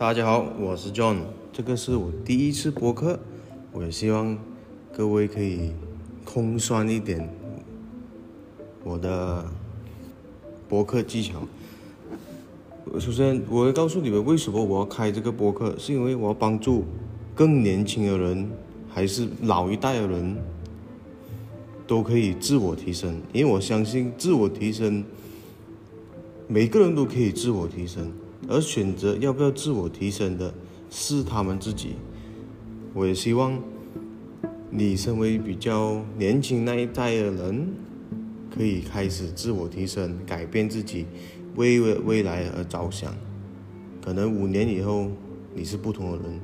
大家好，我是 John，这个是我第一次播客，我希望各位可以空算一点我的播客技巧。首先，我会告诉你们为什么我要开这个播客，是因为我要帮助更年轻的人，还是老一代的人，都可以自我提升。因为我相信自我提升，每个人都可以自我提升。而选择要不要自我提升的是他们自己。我也希望你身为比较年轻那一代的人，可以开始自我提升，改变自己，为未未来而着想。可能五年以后你是不同的人，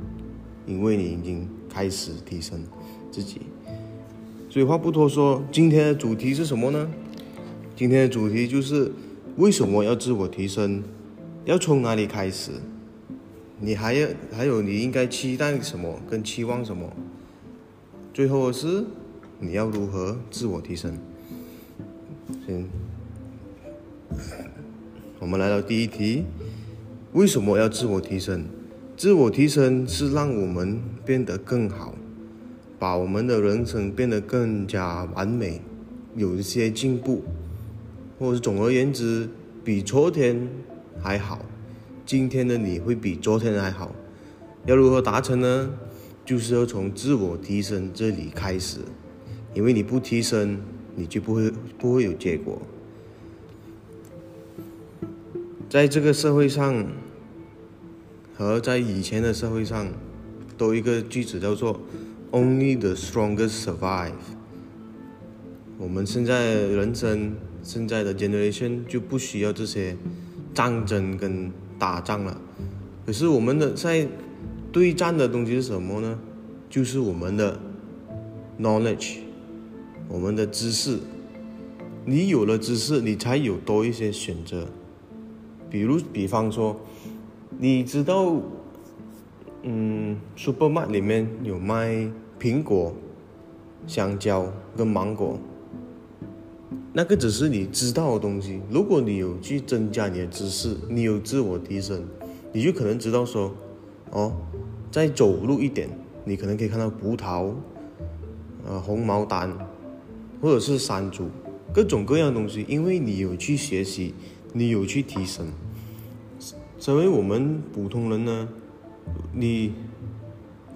因为你已经开始提升自己。所以话不多说，今天的主题是什么呢？今天的主题就是为什么要自我提升。要从哪里开始？你还要还有你应该期待什么跟期望什么？最后是你要如何自我提升？行，我们来到第一题：为什么要自我提升？自我提升是让我们变得更好，把我们的人生变得更加完美，有一些进步，或者总而言之，比昨天。还好，今天的你会比昨天还好。要如何达成呢？就是要从自我提升这里开始，因为你不提升，你就不会不会有结果。在这个社会上，和在以前的社会上，都一个句子叫做 “Only the strongest survive”。我们现在人生现在的 generation 就不需要这些。战争跟打仗了，可是我们的在对战的东西是什么呢？就是我们的 knowledge，我们的知识。你有了知识，你才有多一些选择。比如，比方说，你知道，嗯，supermarket 里面有卖苹果、香蕉跟芒果。那个只是你知道的东西。如果你有去增加你的知识，你有自我提升，你就可能知道说，哦，再走路一点，你可能可以看到葡萄，呃，红毛丹，或者是山竹，各种各样的东西。因为你有去学习，你有去提升。身为我们普通人呢，你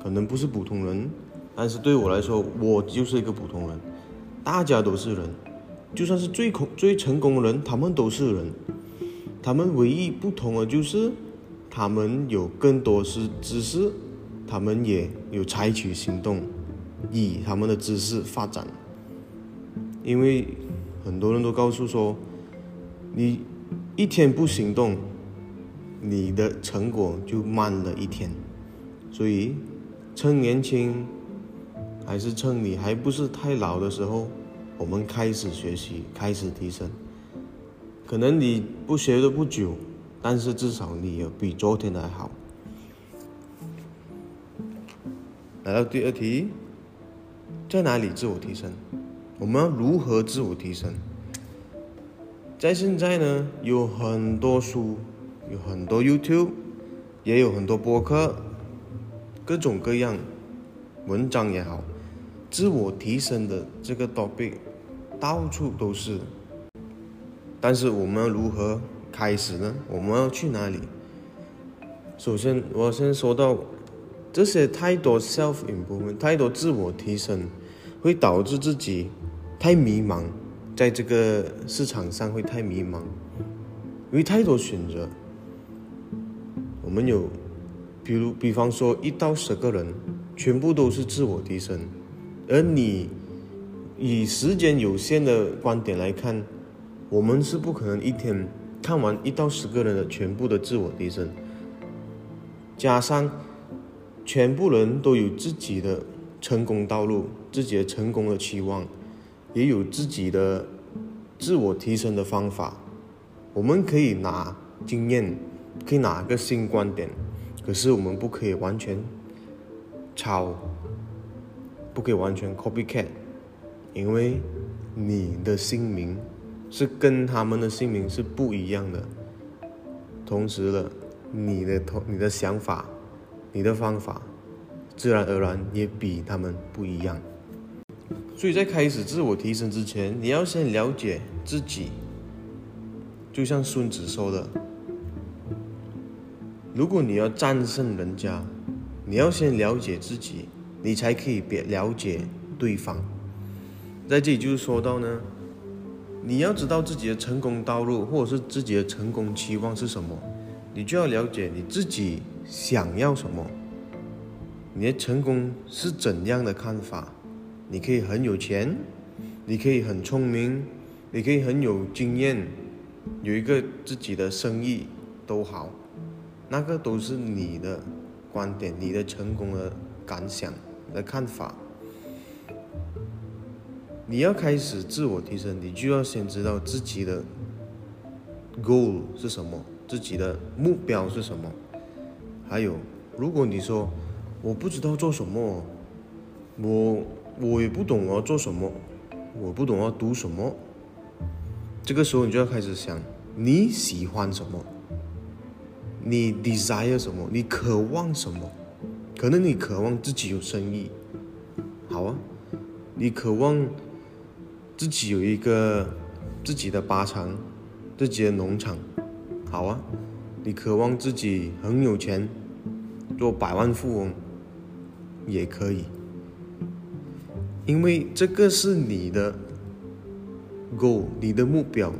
可能不是普通人，但是对我来说，我就是一个普通人。大家都是人。就算是最恐最成功的人，他们都是人，他们唯一不同的就是，他们有更多是知识，他们也有采取行动，以他们的知识发展。因为很多人都告诉说，你一天不行动，你的成果就慢了一天。所以，趁年轻，还是趁你还不是太老的时候。我们开始学习，开始提升。可能你不学的不久，但是至少你有比昨天的好。来到第二题，在哪里自我提升？我们要如何自我提升？在现在呢，有很多书，有很多 YouTube，也有很多播客，各种各样文章也好，自我提升的这个 topic。到处都是，但是我们如何开始呢？我们要去哪里？首先，我先说到这些太多 self improvement，太多自我提升，会导致自己太迷茫，在这个市场上会太迷茫，因为太多选择。我们有，比如，比方说一到十个人，全部都是自我提升，而你。以时间有限的观点来看，我们是不可能一天看完一到十个人的全部的自我提升。加上全部人都有自己的成功道路，自己的成功的期望，也有自己的自我提升的方法。我们可以拿经验，可以拿个新观点，可是我们不可以完全抄，不可以完全 copycat。因为你的姓名是跟他们的姓名是不一样的，同时了，你的头、你的想法、你的方法，自然而然也比他们不一样。所以在开始自我提升之前，你要先了解自己。就像孙子说的：“如果你要战胜人家，你要先了解自己，你才可以别了解对方。”在这里就是说到呢，你要知道自己的成功道路，或者是自己的成功期望是什么，你就要了解你自己想要什么，你的成功是怎样的看法。你可以很有钱，你可以很聪明，你可以很有经验，有一个自己的生意都好，那个都是你的观点，你的成功的感想你的看法。你要开始自我提升，你就要先知道自己的 goal 是什么，自己的目标是什么。还有，如果你说我不知道做什么，我。我也不懂我要做什么，我不懂要读什么。这个时候你就要开始想，你喜欢什么？你 desire 什么？你渴望什么？可能你渴望自己有生意，好啊。你渴望自己有一个自己的靶场，自己的农场，好啊。你渴望自己很有钱，做百万富翁，也可以。因为这个是你的 goal，你的目标，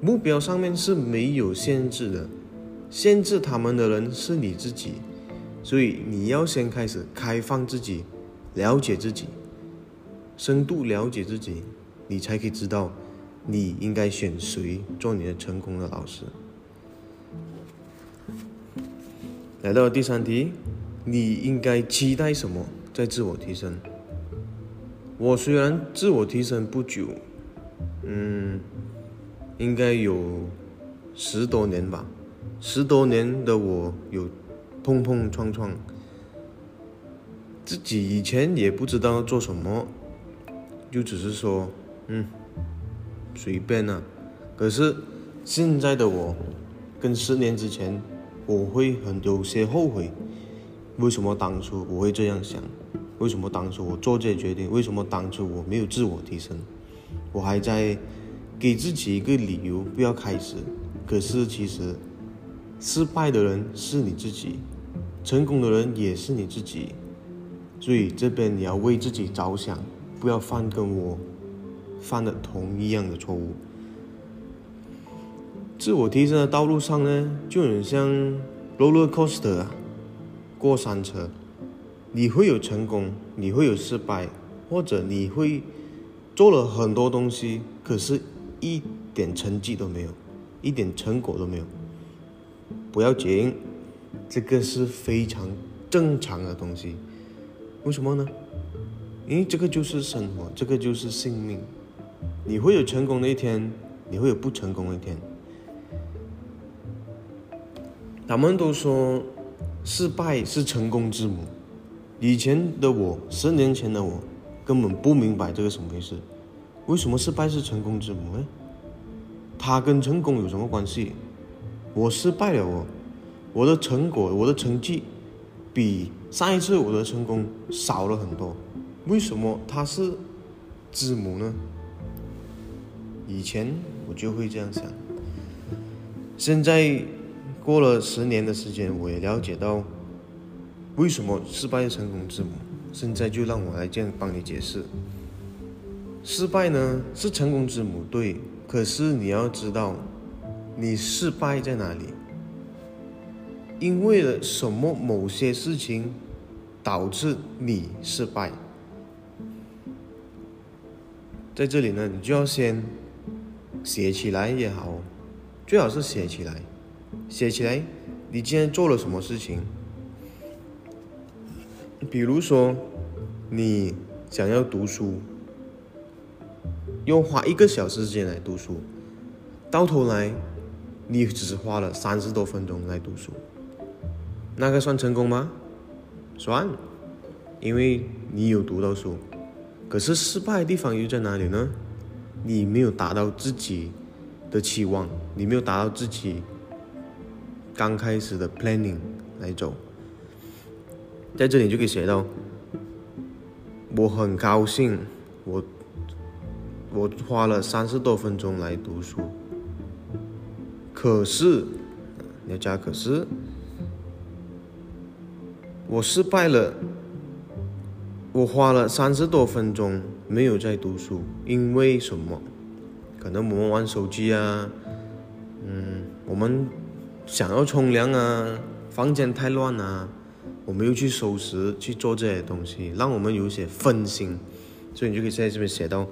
目标上面是没有限制的，限制他们的人是你自己，所以你要先开始开放自己，了解自己，深度了解自己，你才可以知道你应该选谁做你的成功的老师。来到第三题，你应该期待什么在自我提升？我虽然自我提升不久，嗯，应该有十多年吧。十多年的我有碰碰撞撞，自己以前也不知道做什么，就只是说，嗯，随便啊。可是现在的我，跟十年之前，我会很有些后悔，为什么当初我会这样想？为什么当初我做这些决定？为什么当初我没有自我提升？我还在给自己一个理由不要开始。可是其实，失败的人是你自己，成功的人也是你自己。所以这边你要为自己着想，不要犯跟我犯的同一样的错误。自我提升的道路上呢，就很像 roller coaster 啊，过山车。你会有成功，你会有失败，或者你会做了很多东西，可是一点成绩都没有，一点成果都没有。不要紧，这个是非常正常的东西。为什么呢？因为这个就是生活，这个就是性命。你会有成功的一天，你会有不成功的一天。他们都说，失败是成功之母。以前的我，十年前的我，根本不明白这个什么回事。为什么失败是成功之母呢？它跟成功有什么关系？我失败了，我我的成果，我的成绩比上一次我的成功少了很多。为什么它是字母呢？以前我就会这样想。现在过了十年的时间，我也了解到。为什么失败是成功之母？现在就让我来这样帮你解释。失败呢是成功之母，对。可是你要知道，你失败在哪里？因为了什么某些事情导致你失败？在这里呢，你就要先写起来也好，最好是写起来，写起来，你今天做了什么事情？比如说，你想要读书，用花一个小时时间来读书，到头来你只花了三十多分钟来读书，那个算成功吗？算，因为你有读到书。可是失败的地方又在哪里呢？你没有达到自己的期望，你没有达到自己刚开始的 planning 来走。在这里就可以写到，我很高兴，我我花了三十多分钟来读书。可是，你要加可是，我失败了。我花了三十多分钟没有在读书，因为什么？可能我们玩手机啊，嗯，我们想要冲凉啊，房间太乱啊，我们又去收拾去做这些东西，让我们有些分心，所以你就可以在这边写到，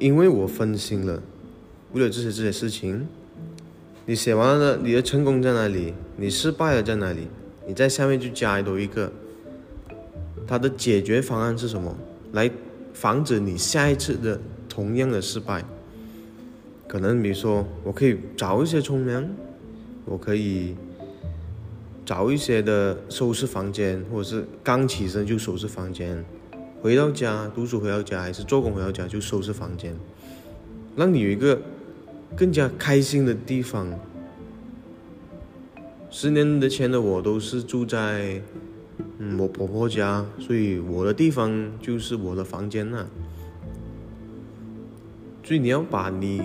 因为我分心了，为了这些这些事情，你写完了，你的成功在哪里？你失败了在哪里？你在下面就加多一个。它的解决方案是什么？来防止你下一次的同样的失败。可能比如说，我可以早一些冲凉，我可以早一些的收拾房间，或者是刚起身就收拾房间。回到家读书回到家，还是做工回到家就收拾房间，让你有一个更加开心的地方。十年的前的我都是住在。嗯，我婆婆家，所以我的地方就是我的房间呐。所以你要把你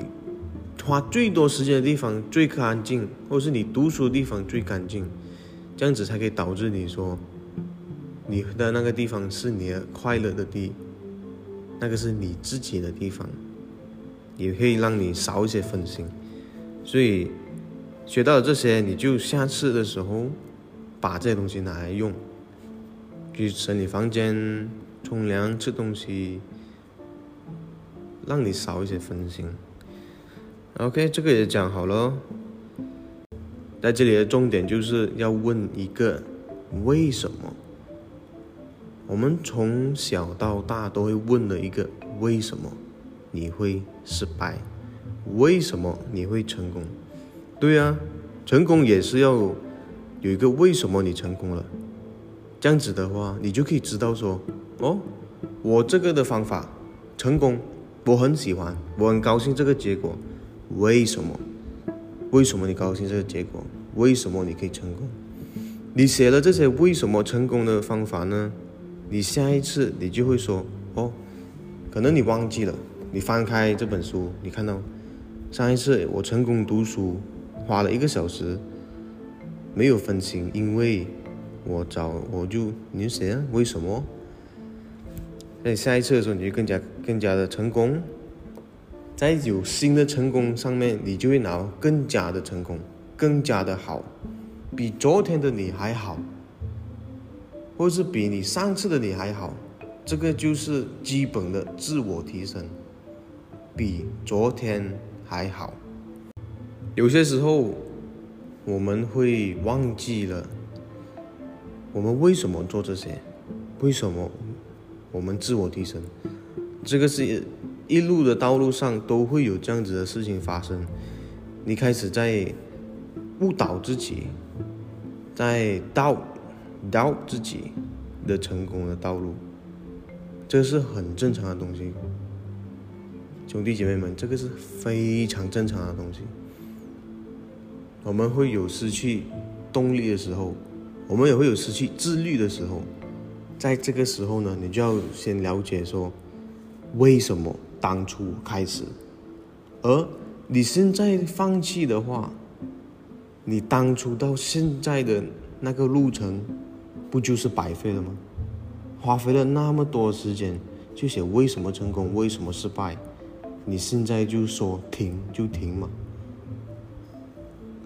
花最多时间的地方最干净，或者是你读书的地方最干净，这样子才可以导致你说你的那个地方是你的快乐的地，那个是你自己的地方，也可以让你少一些分心。所以学到了这些，你就下次的时候把这些东西拿来用。去整理房间、冲凉、吃东西，让你少一些分心。OK，这个也讲好了。在这里的重点就是要问一个为什么。我们从小到大都会问的一个为什么你会失败？为什么你会成功？对啊，成功也是要有一个为什么你成功了。这样子的话，你就可以知道说，哦，我这个的方法成功，我很喜欢，我很高兴这个结果，为什么？为什么你高兴这个结果？为什么你可以成功？你写了这些为什么成功的方法呢？你下一次你就会说，哦，可能你忘记了，你翻开这本书，你看到上一次我成功读书花了一个小时，没有分心，因为。我找我就你写啊？为什么？在下一次的时候，你就更加更加的成功，在有新的成功上面，你就会拿更加的成功，更加的好，比昨天的你还好，或是比你上次的你还好，这个就是基本的自我提升，比昨天还好。有些时候我们会忘记了。我们为什么做这些？为什么我们自我提升？这个是一路的道路上都会有这样子的事情发生。你开始在误导自己，在道道自己的成功的道路，这是很正常的东西。兄弟姐妹们，这个是非常正常的东西。我们会有失去动力的时候。我们也会有失去自律的时候，在这个时候呢，你就要先了解说，为什么当初开始，而你现在放弃的话，你当初到现在的那个路程，不就是白费了吗？花费了那么多时间，就写为什么成功，为什么失败，你现在就说停就停嘛？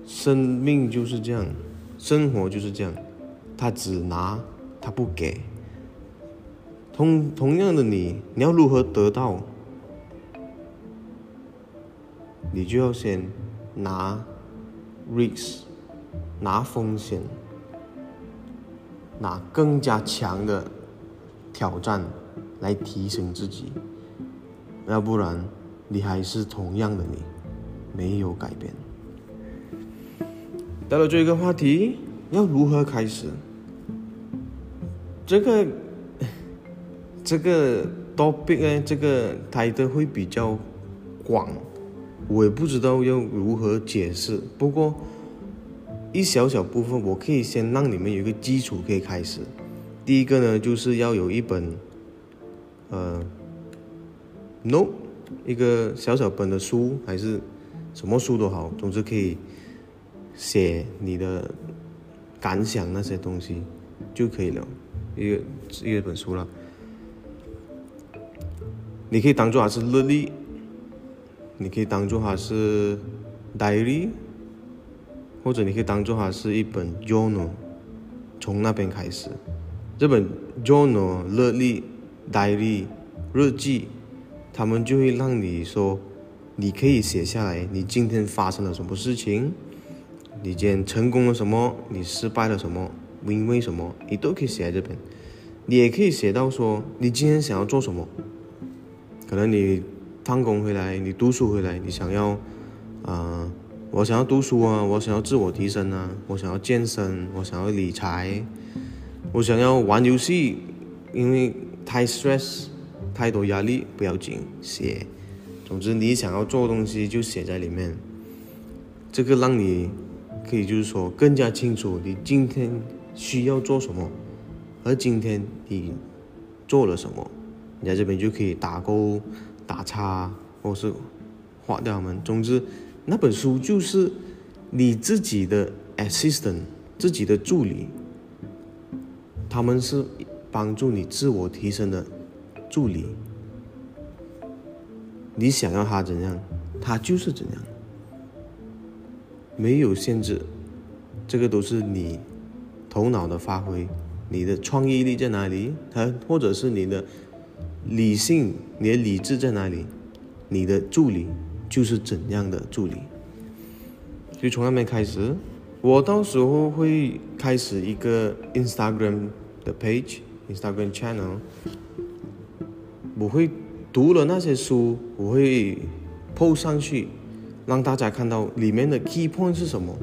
生命就是这样，生活就是这样。他只拿，他不给。同同样的，你你要如何得到？你就要先拿 risk，拿风险，拿更加强的挑战来提升自己。要不然，你还是同样的你，没有改变。到了最后一个话题，要如何开始？这个 这个 topic 呢，这个 title 会比较广，我也不知道要如何解释。不过一小小部分，我可以先让你们有一个基础可以开始。第一个呢，就是要有一本，呃 note 一个小小本的书，还是什么书都好，总之可以写你的感想那些东西就可以了，一个一本书了。你可以当做它是日历，你可以当做它是 diary。或者你可以当做它是一本 journal，从那边开始，这本 journal 日历、diary 日记，他们就会让你说，你可以写下来你今天发生了什么事情，你今天成功了什么，你失败了什么，因为什么，你都可以写在这边。你也可以写到说，你今天想要做什么，可能你放工回来，你读书回来，你想要，啊。我想要读书啊，我想要自我提升啊，我想要健身，我想要理财，我想要玩游戏，因为太 stress，太多压力不要紧，写，总之你想要做东西就写在里面，这个让你可以就是说更加清楚你今天需要做什么，而今天你做了什么，你在这边就可以打勾、打叉，或是划掉们，总之。那本书就是你自己的 assistant，自己的助理，他们是帮助你自我提升的助理。你想要他怎样，他就是怎样，没有限制，这个都是你头脑的发挥，你的创意力在哪里？他或者是你的理性，你的理智在哪里？你的助理。就是怎样的助理，就从那边开始，我到时候会开始一个 Instagram 的 page，Instagram channel，我会读了那些书，我会 po 上去，让大家看到里面的 key point 是什么。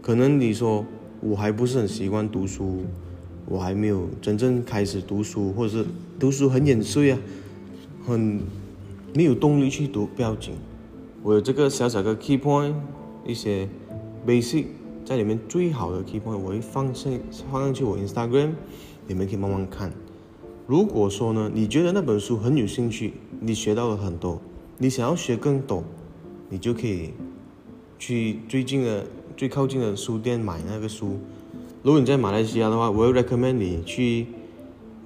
可能你说我还不是很习惯读书，我还没有真正开始读书，或者是读书很眼碎啊，很没有动力去读，不要紧。我有这个小小的 key point，一些 basic 在里面最好的 key point，我会放上放上去我 Instagram，你们可以慢慢看。如果说呢，你觉得那本书很有兴趣，你学到了很多，你想要学更多，你就可以去最近的最靠近的书店买那个书。如果你在马来西亚的话，我会 recommend 你去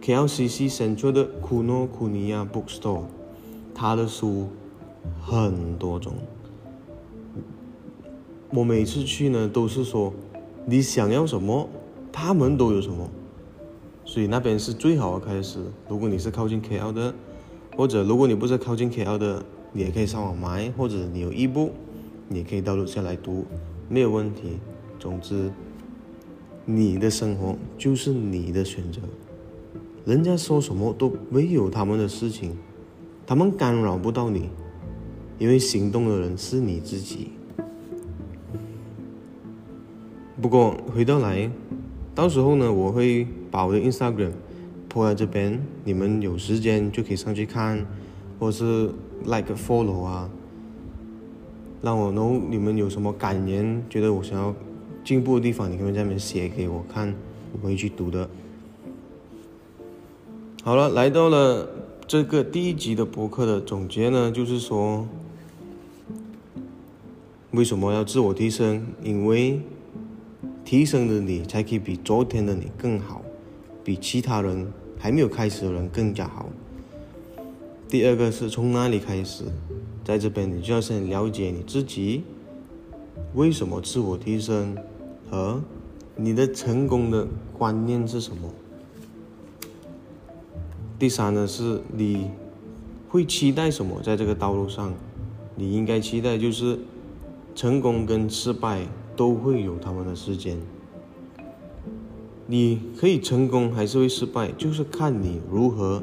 KLCC Central 的 Kuno Kuniya Bookstore，他的书。很多种，我每次去呢都是说，你想要什么，他们都有什么，所以那边是最好的开始。如果你是靠近 KL 的，或者如果你不是靠近 KL 的，你也可以上网买，或者你有一部，你也可以到楼下来读，没有问题。总之，你的生活就是你的选择，人家说什么都没有他们的事情，他们干扰不到你。因为行动的人是你自己。不过回到来，到时候呢，我会把我的 Instagram 铺在这边，你们有时间就可以上去看，或是 like follow 啊，让我能你们有什么感言，觉得我想要进步的地方，你可以在那边写给我看，我会去读的。好了，来到了这个第一集的博客的总结呢，就是说。为什么要自我提升？因为提升的你才可以比昨天的你更好，比其他人还没有开始的人更加好。第二个是从哪里开始？在这边你就要先了解你自己，为什么自我提升，和你的成功的观念是什么。第三呢是你会期待什么？在这个道路上，你应该期待就是。成功跟失败都会有他们的时间，你可以成功还是会失败，就是看你如何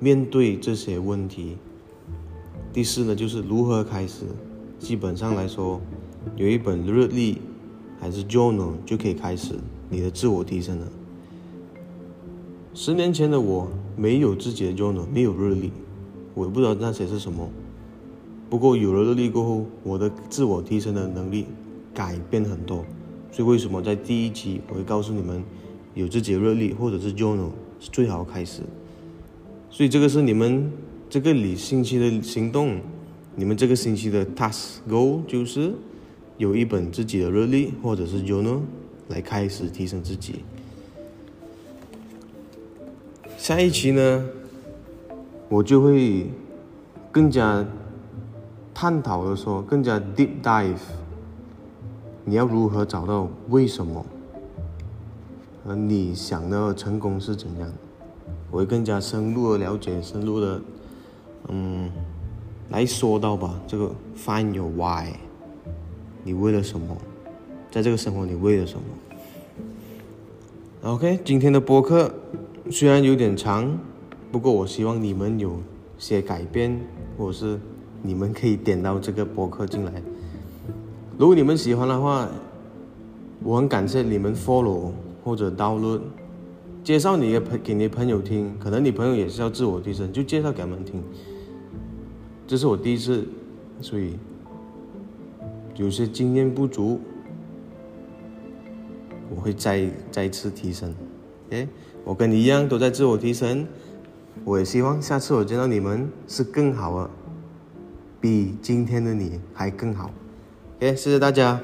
面对这些问题。第四呢，就是如何开始。基本上来说，有一本日历还是 journal 就可以开始你的自我提升了。十年前的我没有自己的 journal，没有日历，我也不知道那些是什么。不过有了日历过后，我的自我提升的能力改变很多，所以为什么在第一集我会告诉你们，有自己的日历或者是 journal 是最好的开始。所以这个是你们这个里星期的行动，你们这个星期的 task goal 就是有一本自己的日历或者是 journal 来开始提升自己。下一期呢，我就会更加探讨的说，更加 deep dive，你要如何找到为什么，而你想的成功是怎样？我会更加深入的了解，深入的，嗯，来说到吧。这个 find your why，你为了什么？在这个生活，你为了什么？OK，今天的播客虽然有点长，不过我希望你们有些改变，或者是你们可以点到这个播客进来。如果你们喜欢的话，我很感谢你们 follow 或者 download。介绍你的朋给你朋友听，可能你朋友也是要自我提升，就介绍给他们听。这是我第一次，所以有些经验不足，我会再再次提升。哎，我跟你一样都在自我提升，我也希望下次我见到你们是更好的，比今天的你还更好。OK，谢谢大家。